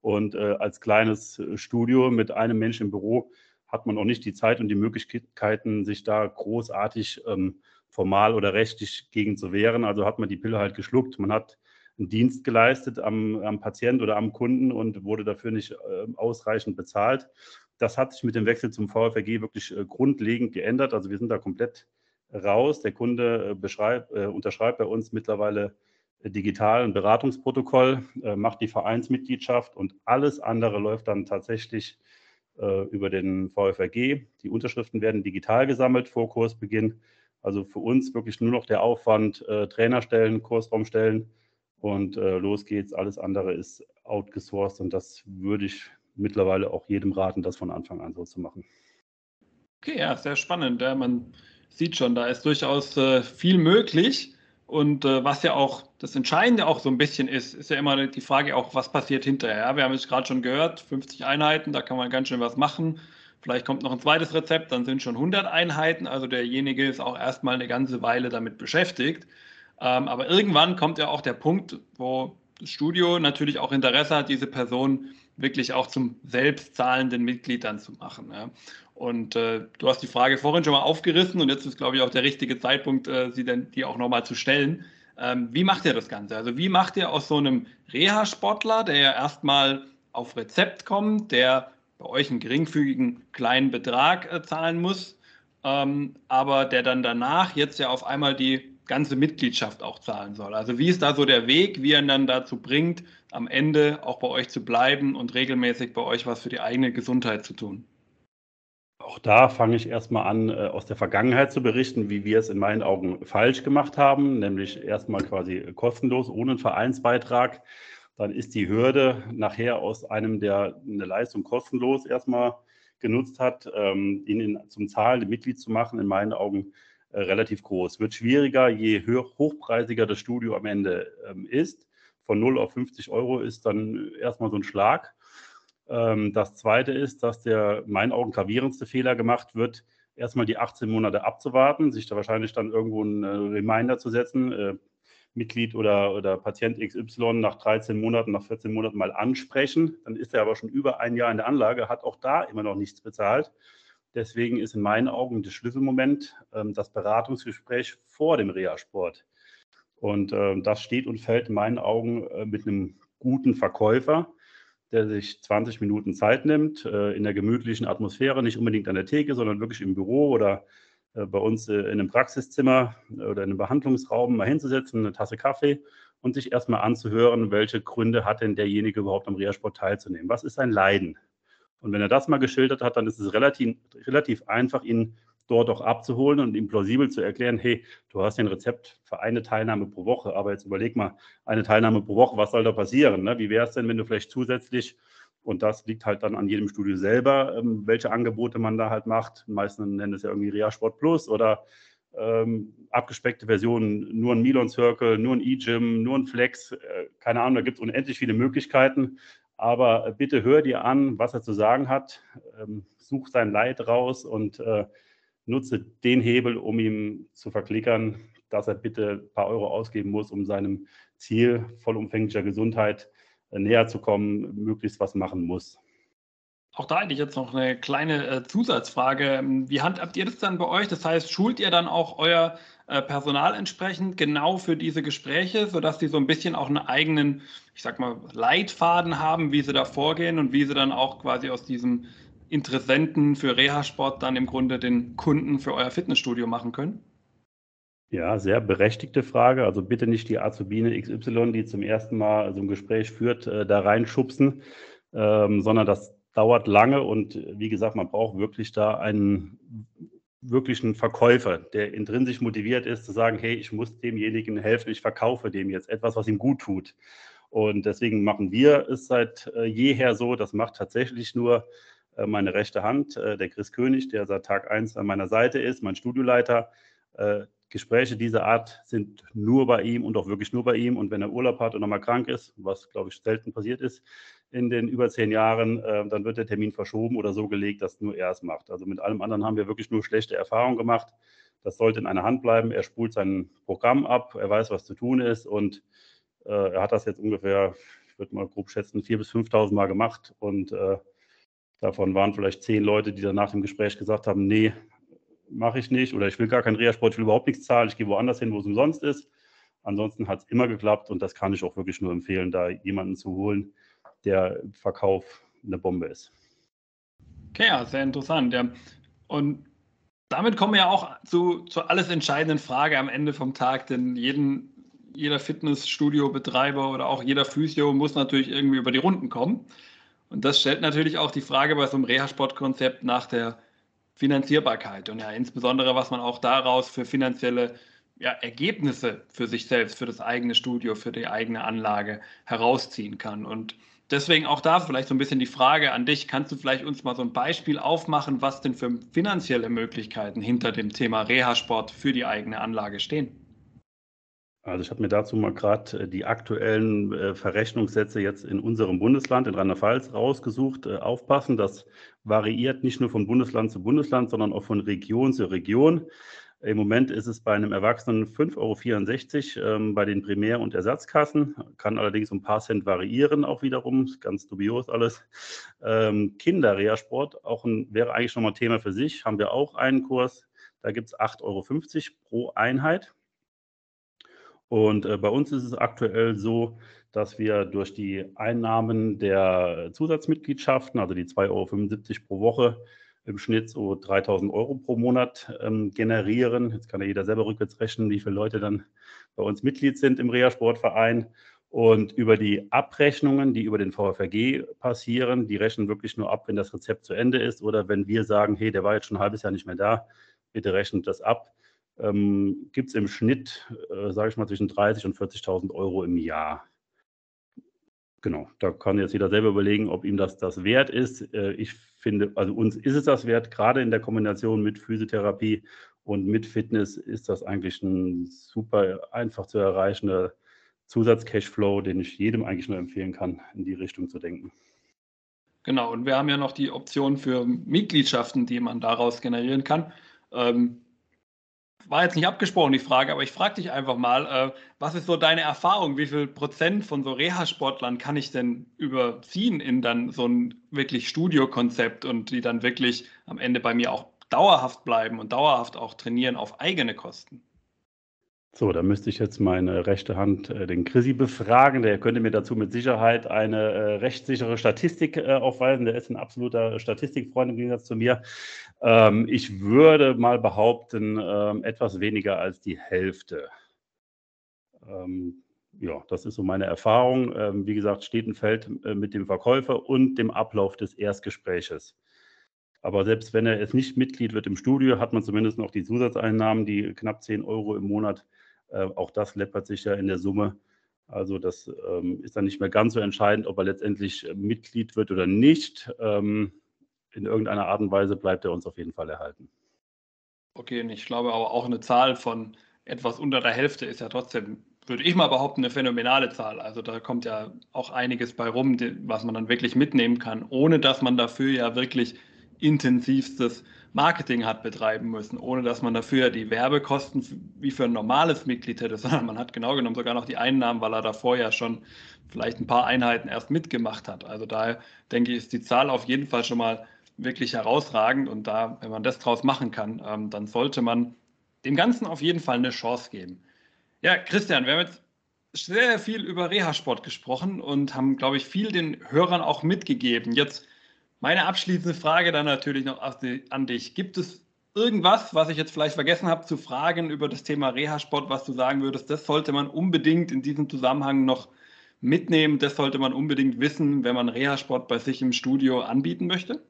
Und äh, als kleines äh, Studio mit einem Menschen im Büro hat man auch nicht die Zeit und die Möglichkeiten, sich da großartig ähm, formal oder rechtlich gegen zu wehren. Also hat man die Pille halt geschluckt. Man hat einen Dienst geleistet am, am Patient oder am Kunden und wurde dafür nicht äh, ausreichend bezahlt. Das hat sich mit dem Wechsel zum VfRG wirklich äh, grundlegend geändert. Also wir sind da komplett raus. Der Kunde äh, äh, unterschreibt bei uns mittlerweile digital ein Beratungsprotokoll, macht die Vereinsmitgliedschaft und alles andere läuft dann tatsächlich über den VfRG. Die Unterschriften werden digital gesammelt vor Kursbeginn. Also für uns wirklich nur noch der Aufwand, Trainer stellen, Kursraum stellen und los geht's. Alles andere ist outgesourced und das würde ich mittlerweile auch jedem raten, das von Anfang an so zu machen. Okay, ja, sehr spannend. Man sieht schon, da ist durchaus äh, viel möglich. Und äh, was ja auch das Entscheidende auch so ein bisschen ist, ist ja immer die Frage auch, was passiert hinterher. Wir haben es gerade schon gehört, 50 Einheiten, da kann man ganz schön was machen. Vielleicht kommt noch ein zweites Rezept, dann sind schon 100 Einheiten. Also derjenige ist auch erstmal eine ganze Weile damit beschäftigt. Ähm, aber irgendwann kommt ja auch der Punkt, wo Studio natürlich auch Interesse hat, diese Person wirklich auch zum selbstzahlenden Mitglied dann zu machen. Ja. Und äh, du hast die Frage vorhin schon mal aufgerissen und jetzt ist, glaube ich, auch der richtige Zeitpunkt, äh, sie dann die auch nochmal zu stellen. Ähm, wie macht ihr das Ganze? Also wie macht ihr aus so einem Reha-Sportler, der ja erstmal auf Rezept kommt, der bei euch einen geringfügigen kleinen Betrag äh, zahlen muss, ähm, aber der dann danach jetzt ja auf einmal die ganze Mitgliedschaft auch zahlen soll. Also wie ist da so der Weg, wie er dann dazu bringt, am Ende auch bei euch zu bleiben und regelmäßig bei euch was für die eigene Gesundheit zu tun? Auch da fange ich erstmal an, äh, aus der Vergangenheit zu berichten, wie wir es in meinen Augen falsch gemacht haben, nämlich erstmal quasi kostenlos, ohne einen Vereinsbeitrag. Dann ist die Hürde nachher aus einem, der eine Leistung kostenlos erstmal genutzt hat, ähm, ihn zum zahlenden Mitglied zu machen, in meinen Augen äh, relativ groß. Wird schwieriger, je hochpreisiger das Studio am Ende ähm, ist. Von 0 auf 50 Euro ist dann erstmal so ein Schlag. Ähm, das zweite ist, dass der meinen Augen gravierendste Fehler gemacht wird, erstmal die 18 Monate abzuwarten, sich da wahrscheinlich dann irgendwo einen äh, Reminder zu setzen, äh, Mitglied oder, oder Patient XY nach 13 Monaten, nach 14 Monaten mal ansprechen. Dann ist er aber schon über ein Jahr in der Anlage, hat auch da immer noch nichts bezahlt. Deswegen ist in meinen Augen das Schlüsselmoment ähm, das Beratungsgespräch vor dem Reha-Sport. Und äh, das steht und fällt in meinen Augen äh, mit einem guten Verkäufer, der sich 20 Minuten Zeit nimmt, äh, in der gemütlichen Atmosphäre, nicht unbedingt an der Theke, sondern wirklich im Büro oder äh, bei uns äh, in einem Praxiszimmer oder in einem Behandlungsraum mal hinzusetzen, eine Tasse Kaffee und sich erstmal anzuhören, welche Gründe hat denn derjenige überhaupt am Reha-Sport teilzunehmen? Was ist sein Leiden? Und wenn er das mal geschildert hat, dann ist es relativ, relativ einfach, ihn dort auch abzuholen und ihm plausibel zu erklären, hey, du hast ein Rezept für eine Teilnahme pro Woche, aber jetzt überleg mal, eine Teilnahme pro Woche, was soll da passieren? Ne? Wie wäre es denn, wenn du vielleicht zusätzlich, und das liegt halt dann an jedem Studio selber, ähm, welche Angebote man da halt macht. Die meisten nennen es ja irgendwie Rea Sport Plus oder ähm, abgespeckte Versionen, nur ein Milon Circle, nur ein E-Gym, nur ein Flex, äh, keine Ahnung, da gibt es unendlich viele Möglichkeiten. Aber bitte hör dir an, was er zu sagen hat, ähm, such sein Leid raus und äh, nutze den Hebel, um ihm zu verklickern, dass er bitte ein paar Euro ausgeben muss, um seinem Ziel vollumfänglicher Gesundheit äh, näher zu kommen, möglichst was machen muss. Auch da hätte ich jetzt noch eine kleine äh, Zusatzfrage. Wie handhabt ihr das dann bei euch? Das heißt, schult ihr dann auch euer äh, Personal entsprechend genau für diese Gespräche, sodass sie so ein bisschen auch einen eigenen, ich sag mal, Leitfaden haben, wie sie da vorgehen und wie sie dann auch quasi aus diesem Interessenten für Reha-Sport dann im Grunde den Kunden für euer Fitnessstudio machen können? Ja, sehr berechtigte Frage. Also bitte nicht die Azubine XY, die zum ersten Mal so ein Gespräch führt, äh, da reinschubsen, ähm, sondern das dauert lange und wie gesagt, man braucht wirklich da einen wirklichen Verkäufer, der intrinsisch motiviert ist, zu sagen, hey, ich muss demjenigen helfen, ich verkaufe dem jetzt etwas, was ihm gut tut. Und deswegen machen wir es seit äh, jeher so, das macht tatsächlich nur äh, meine rechte Hand, äh, der Chris König, der seit Tag 1 an meiner Seite ist, mein Studioleiter. Gespräche dieser Art sind nur bei ihm und auch wirklich nur bei ihm. Und wenn er Urlaub hat und nochmal krank ist, was glaube ich selten passiert ist in den über zehn Jahren, äh, dann wird der Termin verschoben oder so gelegt, dass nur er es macht. Also mit allem anderen haben wir wirklich nur schlechte Erfahrungen gemacht. Das sollte in einer Hand bleiben. Er spult sein Programm ab, er weiß, was zu tun ist und äh, er hat das jetzt ungefähr, ich würde mal grob schätzen, 4.000 bis 5.000 Mal gemacht und äh, davon waren vielleicht zehn Leute, die dann nach dem Gespräch gesagt haben, nee, mache ich nicht oder ich will gar keinen Reha-Sport, ich will überhaupt nichts zahlen, ich gehe woanders hin, wo es umsonst ist. Ansonsten hat es immer geklappt und das kann ich auch wirklich nur empfehlen, da jemanden zu holen, der im Verkauf eine Bombe ist. Okay, ja, sehr interessant. Ja. Und damit kommen wir ja auch zu, zur alles entscheidenden Frage am Ende vom Tag, denn jeden, jeder Fitnessstudio-Betreiber oder auch jeder Physio muss natürlich irgendwie über die Runden kommen. Und das stellt natürlich auch die Frage bei so einem Reha-Sport-Konzept nach der Finanzierbarkeit und ja insbesondere, was man auch daraus für finanzielle ja, Ergebnisse für sich selbst, für das eigene Studio, für die eigene Anlage herausziehen kann. Und deswegen auch da vielleicht so ein bisschen die Frage an dich, kannst du vielleicht uns mal so ein Beispiel aufmachen, was denn für finanzielle Möglichkeiten hinter dem Thema Reha-Sport für die eigene Anlage stehen? Also ich habe mir dazu mal gerade äh, die aktuellen äh, Verrechnungssätze jetzt in unserem Bundesland, in Rheinland-Pfalz, rausgesucht. Äh, aufpassen, das variiert nicht nur von Bundesland zu Bundesland, sondern auch von Region zu Region. Im Moment ist es bei einem Erwachsenen 5,64 Euro ähm, bei den Primär- und Ersatzkassen, kann allerdings um ein paar Cent variieren, auch wiederum, ganz dubios alles. Ähm, Kinderreha-Sport auch ein, wäre eigentlich nochmal Thema für sich, haben wir auch einen Kurs, da gibt es 8,50 Euro pro Einheit. Und äh, bei uns ist es aktuell so, dass wir durch die Einnahmen der Zusatzmitgliedschaften, also die 2,75 Euro pro Woche, im Schnitt so 3000 Euro pro Monat ähm, generieren. Jetzt kann ja jeder selber rückwärts rechnen, wie viele Leute dann bei uns Mitglied sind im Reha-Sportverein. Und über die Abrechnungen, die über den VfRG passieren, die rechnen wirklich nur ab, wenn das Rezept zu Ende ist oder wenn wir sagen, hey, der war jetzt schon ein halbes Jahr nicht mehr da, bitte rechnet das ab ähm, gibt es im Schnitt, äh, sage ich mal, zwischen 30.000 und 40.000 Euro im Jahr. Genau, da kann jetzt jeder selber überlegen, ob ihm das das wert ist. Äh, ich finde, also uns ist es das wert, gerade in der Kombination mit Physiotherapie und mit Fitness ist das eigentlich ein super einfach zu erreichender Zusatz-Cashflow, den ich jedem eigentlich nur empfehlen kann, in die Richtung zu denken. Genau, und wir haben ja noch die Option für Mitgliedschaften, die man daraus generieren kann. Ähm, war jetzt nicht abgesprochen, die Frage, aber ich frage dich einfach mal, äh, was ist so deine Erfahrung? Wie viel Prozent von so Reha-Sportlern kann ich denn überziehen in dann so ein wirklich Studiokonzept und die dann wirklich am Ende bei mir auch dauerhaft bleiben und dauerhaft auch trainieren auf eigene Kosten? So, da müsste ich jetzt meine rechte Hand, äh, den Chrissy, befragen. Der könnte mir dazu mit Sicherheit eine äh, rechtssichere Statistik äh, aufweisen. Der ist ein absoluter Statistikfreund im Gegensatz zu mir. Ähm, ich würde mal behaupten, ähm, etwas weniger als die Hälfte. Ähm, ja, das ist so meine Erfahrung. Ähm, wie gesagt, steht ein Feld äh, mit dem Verkäufer und dem Ablauf des Erstgespräches. Aber selbst wenn er jetzt nicht Mitglied wird im Studio, hat man zumindest noch die Zusatzeinnahmen, die knapp 10 Euro im Monat. Äh, auch das läppert sich ja in der Summe. Also das ähm, ist dann nicht mehr ganz so entscheidend, ob er letztendlich Mitglied wird oder nicht. Ähm, in irgendeiner Art und Weise bleibt er uns auf jeden Fall erhalten. Okay, und ich glaube aber auch eine Zahl von etwas unter der Hälfte ist ja trotzdem, würde ich mal behaupten, eine phänomenale Zahl. Also da kommt ja auch einiges bei rum, was man dann wirklich mitnehmen kann, ohne dass man dafür ja wirklich intensivstes Marketing hat betreiben müssen, ohne dass man dafür die Werbekosten wie für ein normales Mitglied hätte, sondern man hat genau genommen sogar noch die Einnahmen, weil er davor ja schon vielleicht ein paar Einheiten erst mitgemacht hat. Also daher denke ich, ist die Zahl auf jeden Fall schon mal wirklich herausragend und da, wenn man das draus machen kann, ähm, dann sollte man dem Ganzen auf jeden Fall eine Chance geben. Ja, Christian, wir haben jetzt sehr viel über Reha-Sport gesprochen und haben, glaube ich, viel den Hörern auch mitgegeben. Jetzt meine abschließende Frage dann natürlich noch an dich. Gibt es irgendwas, was ich jetzt vielleicht vergessen habe zu fragen über das Thema Reha-Sport, was du sagen würdest, das sollte man unbedingt in diesem Zusammenhang noch mitnehmen, das sollte man unbedingt wissen, wenn man Reha-Sport bei sich im Studio anbieten möchte?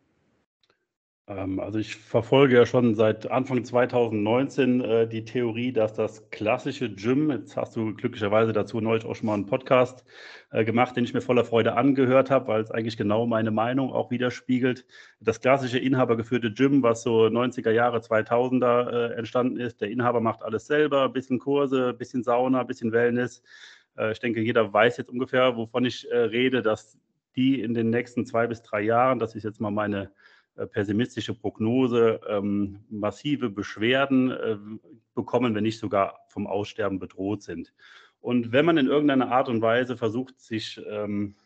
Ähm, also ich verfolge ja schon seit Anfang 2019 äh, die Theorie, dass das klassische Gym, jetzt hast du glücklicherweise dazu neulich auch schon mal einen Podcast äh, gemacht, den ich mir voller Freude angehört habe, weil es eigentlich genau meine Meinung auch widerspiegelt. Das klassische inhabergeführte Gym, was so 90er Jahre, 2000er äh, entstanden ist, der Inhaber macht alles selber, bisschen Kurse, bisschen Sauna, bisschen Wellness. Äh, ich denke, jeder weiß jetzt ungefähr, wovon ich äh, rede, dass die in den nächsten zwei bis drei Jahren, das ist jetzt mal meine pessimistische Prognose ähm, massive Beschwerden äh, bekommen, wenn nicht sogar vom Aussterben bedroht sind. Und wenn man in irgendeiner Art und Weise versucht, sich ähm,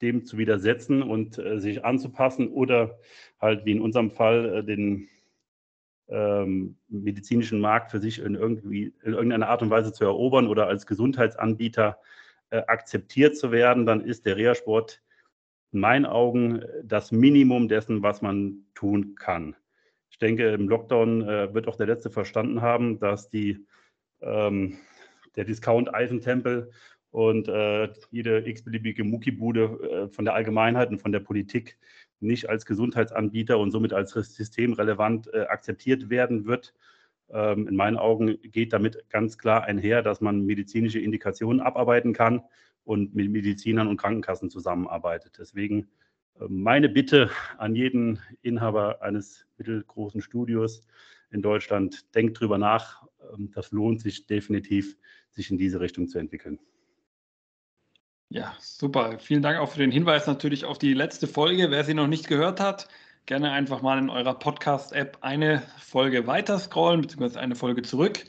dem zu widersetzen und äh, sich anzupassen oder halt wie in unserem Fall äh, den ähm, medizinischen Markt für sich in, irgendwie, in irgendeiner Art und Weise zu erobern oder als Gesundheitsanbieter äh, akzeptiert zu werden, dann ist der Reha-Sport in meinen Augen das Minimum dessen, was man tun kann. Ich denke, im Lockdown äh, wird auch der Letzte verstanden haben, dass die, ähm, der Discount-Eisentempel und äh, jede x-beliebige Muckibude äh, von der Allgemeinheit und von der Politik nicht als Gesundheitsanbieter und somit als systemrelevant äh, akzeptiert werden wird. Ähm, in meinen Augen geht damit ganz klar einher, dass man medizinische Indikationen abarbeiten kann und mit Medizinern und Krankenkassen zusammenarbeitet. Deswegen äh, meine Bitte an jeden Inhaber eines mittelgroßen Studios in Deutschland, denkt drüber nach. Ähm, das lohnt sich definitiv, sich in diese Richtung zu entwickeln. Ja, super. Vielen Dank auch für den Hinweis natürlich auf die letzte Folge. Wer sie noch nicht gehört hat, gerne einfach mal in eurer Podcast-App eine Folge weiter scrollen, beziehungsweise eine Folge zurück.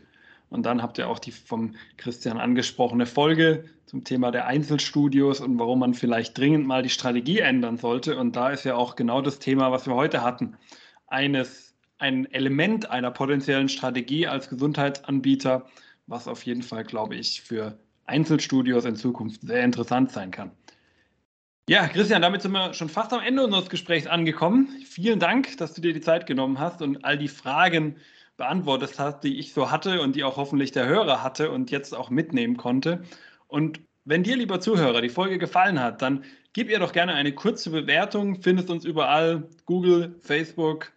Und dann habt ihr auch die vom Christian angesprochene Folge zum Thema der Einzelstudios und warum man vielleicht dringend mal die Strategie ändern sollte. Und da ist ja auch genau das Thema, was wir heute hatten. Eines, ein Element einer potenziellen Strategie als Gesundheitsanbieter, was auf jeden Fall, glaube ich, für Einzelstudios in Zukunft sehr interessant sein kann. Ja, Christian, damit sind wir schon fast am Ende unseres Gesprächs angekommen. Vielen Dank, dass du dir die Zeit genommen hast und all die Fragen beantwortet hast, die ich so hatte und die auch hoffentlich der Hörer hatte und jetzt auch mitnehmen konnte. Und wenn dir, lieber Zuhörer, die Folge gefallen hat, dann gib ihr doch gerne eine kurze Bewertung. Findest uns überall, Google, Facebook,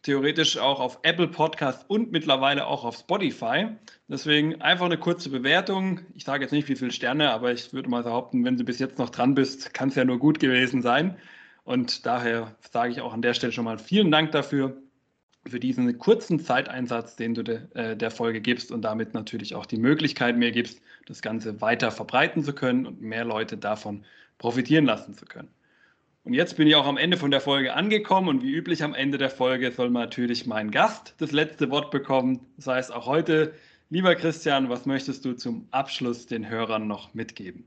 theoretisch auch auf Apple Podcast und mittlerweile auch auf Spotify. Deswegen einfach eine kurze Bewertung. Ich sage jetzt nicht, wie viele Sterne, aber ich würde mal behaupten, wenn du bis jetzt noch dran bist, kann es ja nur gut gewesen sein. Und daher sage ich auch an der Stelle schon mal vielen Dank dafür für diesen kurzen Zeiteinsatz, den du de, äh, der Folge gibst und damit natürlich auch die Möglichkeit mir gibst, das Ganze weiter verbreiten zu können und mehr Leute davon profitieren lassen zu können. Und jetzt bin ich auch am Ende von der Folge angekommen und wie üblich am Ende der Folge soll natürlich mein Gast das letzte Wort bekommen. Das heißt auch heute, lieber Christian, was möchtest du zum Abschluss den Hörern noch mitgeben?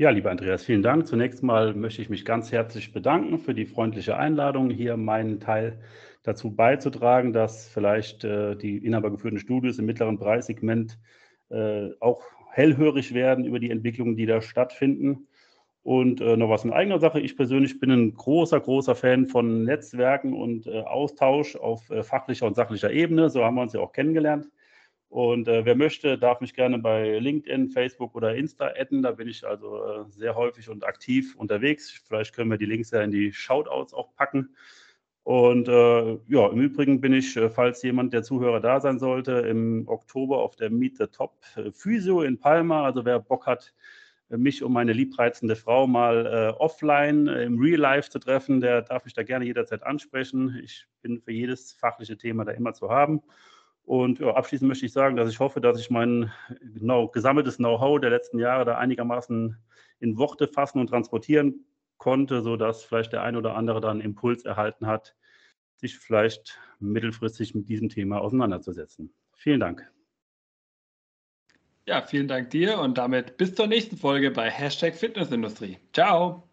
Ja, lieber Andreas, vielen Dank. Zunächst mal möchte ich mich ganz herzlich bedanken für die freundliche Einladung, hier meinen Teil dazu beizutragen, dass vielleicht äh, die inhabergeführten Studios im mittleren Preissegment äh, auch hellhörig werden über die Entwicklungen, die da stattfinden. Und äh, noch was in eigener Sache. Ich persönlich bin ein großer, großer Fan von Netzwerken und äh, Austausch auf äh, fachlicher und sachlicher Ebene. So haben wir uns ja auch kennengelernt. Und äh, wer möchte, darf mich gerne bei LinkedIn, Facebook oder Insta adden. Da bin ich also sehr häufig und aktiv unterwegs. Vielleicht können wir die Links ja in die Shoutouts auch packen. Und äh, ja, im Übrigen bin ich, äh, falls jemand der Zuhörer da sein sollte, im Oktober auf der Meet the Top äh, Physio in Palma. Also wer Bock hat, mich und meine liebreizende Frau mal äh, offline äh, im Real Life zu treffen, der darf mich da gerne jederzeit ansprechen. Ich bin für jedes fachliche Thema da immer zu haben. Und ja, abschließend möchte ich sagen, dass ich hoffe, dass ich mein genau, gesammeltes Know-how der letzten Jahre da einigermaßen in Worte fassen und transportieren konnte, sodass vielleicht der ein oder andere dann Impuls erhalten hat, sich vielleicht mittelfristig mit diesem Thema auseinanderzusetzen. Vielen Dank. Ja, vielen Dank dir und damit bis zur nächsten Folge bei Hashtag Fitnessindustrie. Ciao.